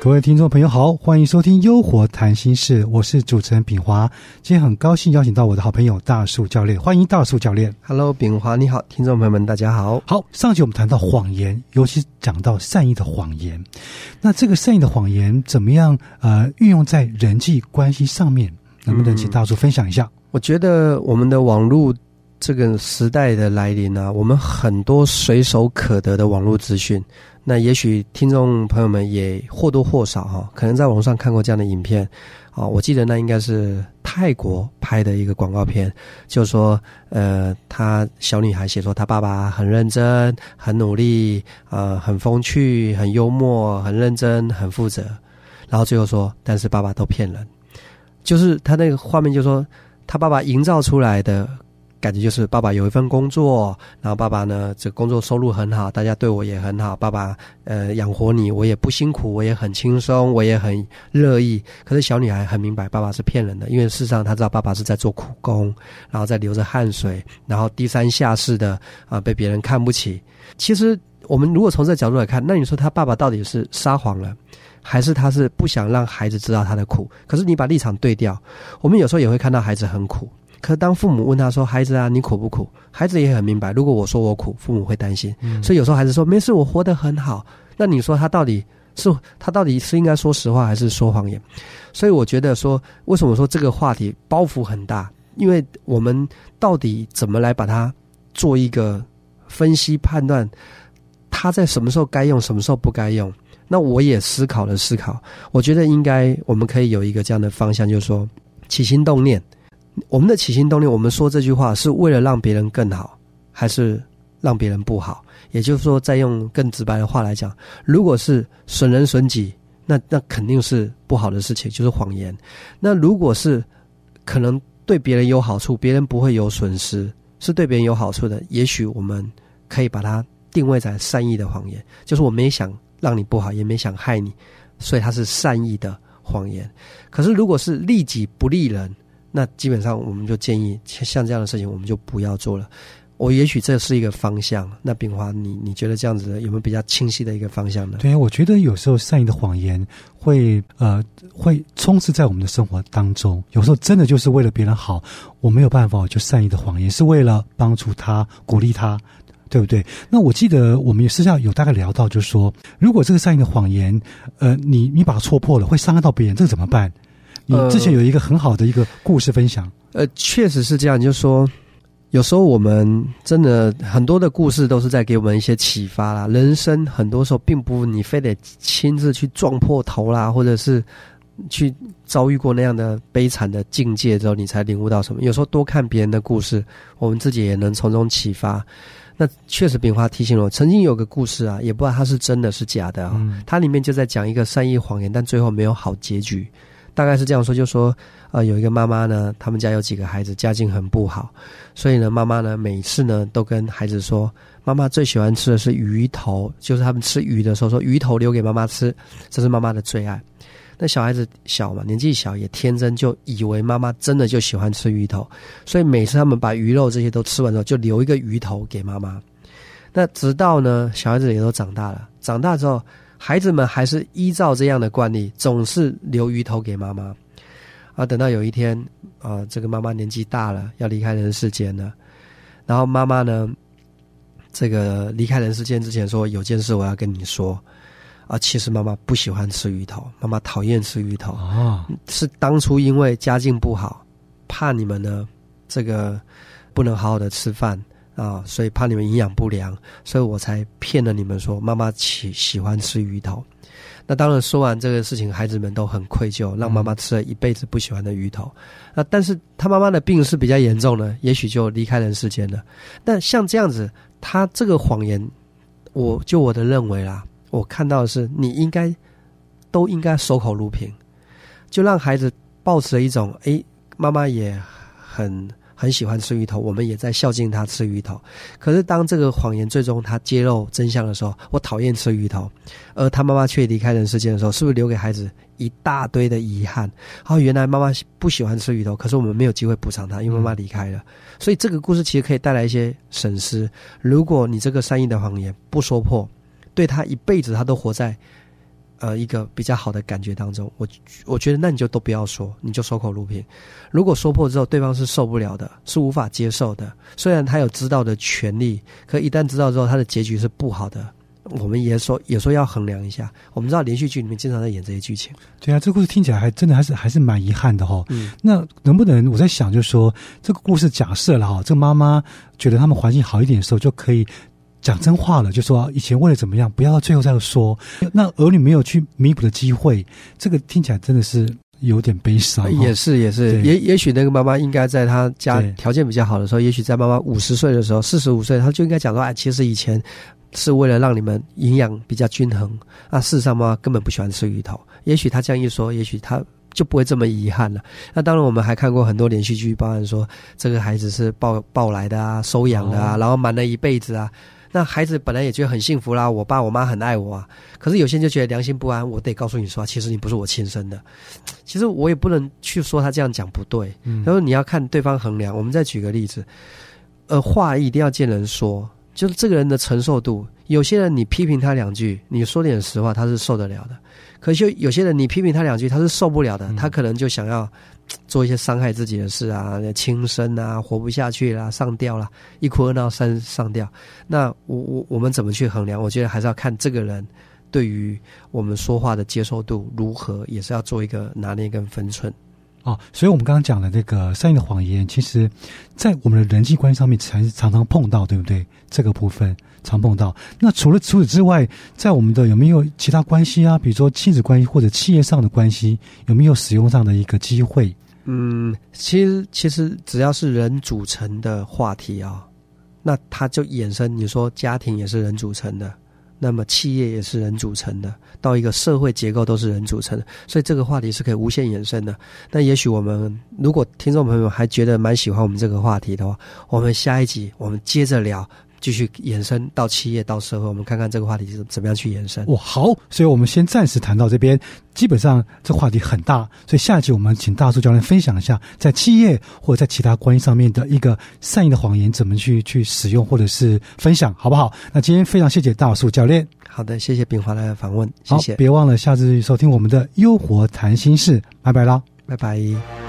各位听众朋友好，欢迎收听《优活谈心事》，我是主持人炳华。今天很高兴邀请到我的好朋友大树教练，欢迎大树教练。Hello，炳华你好，听众朋友们大家好。好，上集我们谈到谎言，尤其讲到善意的谎言。那这个善意的谎言怎么样？呃，运用在人际关系上面，能不能请大叔分享一下？我觉得我们的网络这个时代的来临啊，我们很多随手可得的网络资讯。那也许听众朋友们也或多或少哈，可能在网上看过这样的影片，啊，我记得那应该是泰国拍的一个广告片，就说，呃，她小女孩写说她爸爸很认真、很努力，呃，很风趣、很幽默、很认真、很负责，然后最后说，但是爸爸都骗人，就是他那个画面就说，他爸爸营造出来的。感觉就是爸爸有一份工作，然后爸爸呢，这工作收入很好，大家对我也很好。爸爸呃养活你，我也不辛苦，我也很轻松，我也很乐意。可是小女孩很明白，爸爸是骗人的，因为事实上她知道爸爸是在做苦工，然后在流着汗水，然后低三下四的啊被别人看不起。其实我们如果从这角度来看，那你说他爸爸到底是撒谎了，还是他是不想让孩子知道他的苦？可是你把立场对调，我们有时候也会看到孩子很苦。可当父母问他说：“孩子啊，你苦不苦？”孩子也很明白，如果我说我苦，父母会担心。所以有时候孩子说：“没事，我活得很好。”那你说他到底是他到底是应该说实话还是说谎言？所以我觉得说，为什么说这个话题包袱很大？因为我们到底怎么来把它做一个分析判断？他在什么时候该用，什么时候不该用？那我也思考了思考，我觉得应该我们可以有一个这样的方向，就是说起心动念。我们的起心动念，我们说这句话是为了让别人更好，还是让别人不好？也就是说，再用更直白的话来讲，如果是损人损己，那那肯定是不好的事情，就是谎言。那如果是可能对别人有好处，别人不会有损失，是对别人有好处的，也许我们可以把它定位在善意的谎言，就是我们也想让你不好，也没想害你，所以它是善意的谎言。可是如果是利己不利人，那基本上我们就建议，像这样的事情我们就不要做了。我也许这是一个方向。那炳华，你你觉得这样子有没有比较清晰的一个方向呢？对，我觉得有时候善意的谎言会呃会充斥在我们的生活当中。有时候真的就是为了别人好，我没有办法就善意的谎言，是为了帮助他、鼓励他，对不对？那我记得我们也私下有大概聊到，就是说，如果这个善意的谎言，呃，你你把它戳破了，会伤害到别人，这个怎么办？你之前有一个很好的一个故事分享，呃，确实是这样。就是说，有时候我们真的很多的故事都是在给我们一些启发啦。人生很多时候并不你非得亲自去撞破头啦，或者是去遭遇过那样的悲惨的境界之后，你才领悟到什么。有时候多看别人的故事，我们自己也能从中启发。那确实，炳华提醒了我，曾经有个故事啊，也不知道它是真的是假的啊。它里面就在讲一个善意谎言，但最后没有好结局。大概是这样说，就说，呃，有一个妈妈呢，他们家有几个孩子，家境很不好，所以呢，妈妈呢，每次呢，都跟孩子说，妈妈最喜欢吃的是鱼头，就是他们吃鱼的时候，说鱼头留给妈妈吃，这是妈妈的最爱。那小孩子小嘛，年纪小，也天真，就以为妈妈真的就喜欢吃鱼头，所以每次他们把鱼肉这些都吃完之后，就留一个鱼头给妈妈。那直到呢，小孩子也都长大了，长大之后。孩子们还是依照这样的惯例，总是留鱼头给妈妈。啊，等到有一天，啊，这个妈妈年纪大了，要离开人世间了。然后妈妈呢，这个离开人世间之前说：“有件事我要跟你说。”啊，其实妈妈不喜欢吃鱼头，妈妈讨厌吃鱼头啊，是当初因为家境不好，怕你们呢，这个不能好好的吃饭。啊，所以怕你们营养不良，所以我才骗了你们说妈妈喜喜欢吃鱼头。那当然说完这个事情，孩子们都很愧疚，让妈妈吃了一辈子不喜欢的鱼头。那但是他妈妈的病是比较严重的，也许就离开人世间了。但像这样子，他这个谎言，我就我的认为啦，我看到的是你应该都应该守口如瓶，就让孩子抱持了一种哎，妈妈也很。很喜欢吃鱼头，我们也在孝敬他吃鱼头。可是当这个谎言最终他揭露真相的时候，我讨厌吃鱼头，而他妈妈却离开人世间的时候，是不是留给孩子一大堆的遗憾？哦，原来妈妈不喜欢吃鱼头，可是我们没有机会补偿她，因为妈妈离开了。所以这个故事其实可以带来一些损失。如果你这个善意的谎言不说破，对他一辈子他都活在。呃，一个比较好的感觉当中，我我觉得那你就都不要说，你就守口如瓶。如果说破之后，对方是受不了的，是无法接受的。虽然他有知道的权利，可一旦知道之后，他的结局是不好的。我们也说，也说要衡量一下。我们知道连续剧里面经常在演这些剧情。对啊，这个故事听起来还真的还是还是蛮遗憾的哈。嗯，那能不能我在想，就是说这个故事假设了哈，这个妈妈觉得他们环境好一点的时候就可以。讲真话了，就说以前为了怎么样，不要到最后再说。那儿女没有去弥补的机会，这个听起来真的是有点悲伤。也是，也是，也也许那个妈妈应该在她家条件比较好的时候，也许在妈妈五十岁的时候，四十五岁，她就应该讲说：“哎，其实以前是为了让你们营养比较均衡。”啊，事实上妈妈根本不喜欢吃鱼头。也许他这样一说，也许他就不会这么遗憾了。那当然，我们还看过很多连续剧，包含说这个孩子是抱抱来的啊，收养的啊，然后瞒了一辈子啊。那孩子本来也觉得很幸福啦，我爸我妈很爱我啊。可是有些人就觉得良心不安，我得告诉你说，其实你不是我亲生的。其实我也不能去说他这样讲不对。然后你要看对方衡量。我们再举个例子，呃，话一定要见人说，就是这个人的承受度。有些人你批评他两句，你说点实话，他是受得了的。可是有些人你批评他两句，他是受不了的，他可能就想要。做一些伤害自己的事啊，轻生啊，活不下去啦，上吊啦，一哭二闹三上吊。那我我我们怎么去衡量？我觉得还是要看这个人对于我们说话的接受度如何，也是要做一个拿捏跟分寸。哦，所以我们刚刚讲的这个善意的谎言，其实，在我们的人际关系上面，才常常碰到，对不对？这个部分常碰到。那除了除此之外，在我们的有没有其他关系啊？比如说亲子关系或者企业上的关系，有没有使用上的一个机会？嗯，其实其实只要是人组成的话题啊，那它就衍生。你说家庭也是人组成的。那么企业也是人组成的，到一个社会结构都是人组成的，所以这个话题是可以无限延伸的。那也许我们如果听众朋友还觉得蛮喜欢我们这个话题的话，我们下一集我们接着聊。继续延伸到企业到社会，我们看看这个话题是怎么样去延伸。哇，好，所以我们先暂时谈到这边。基本上这话题很大，所以下一集我们请大树教练分享一下，在企业或者在其他关系上面的一个善意的谎言怎么去去使用或者是分享，好不好？那今天非常谢谢大树教练。好的，谢谢炳华的访问，谢谢。别忘了下次收听我们的优活谈心事，拜拜啦，拜拜。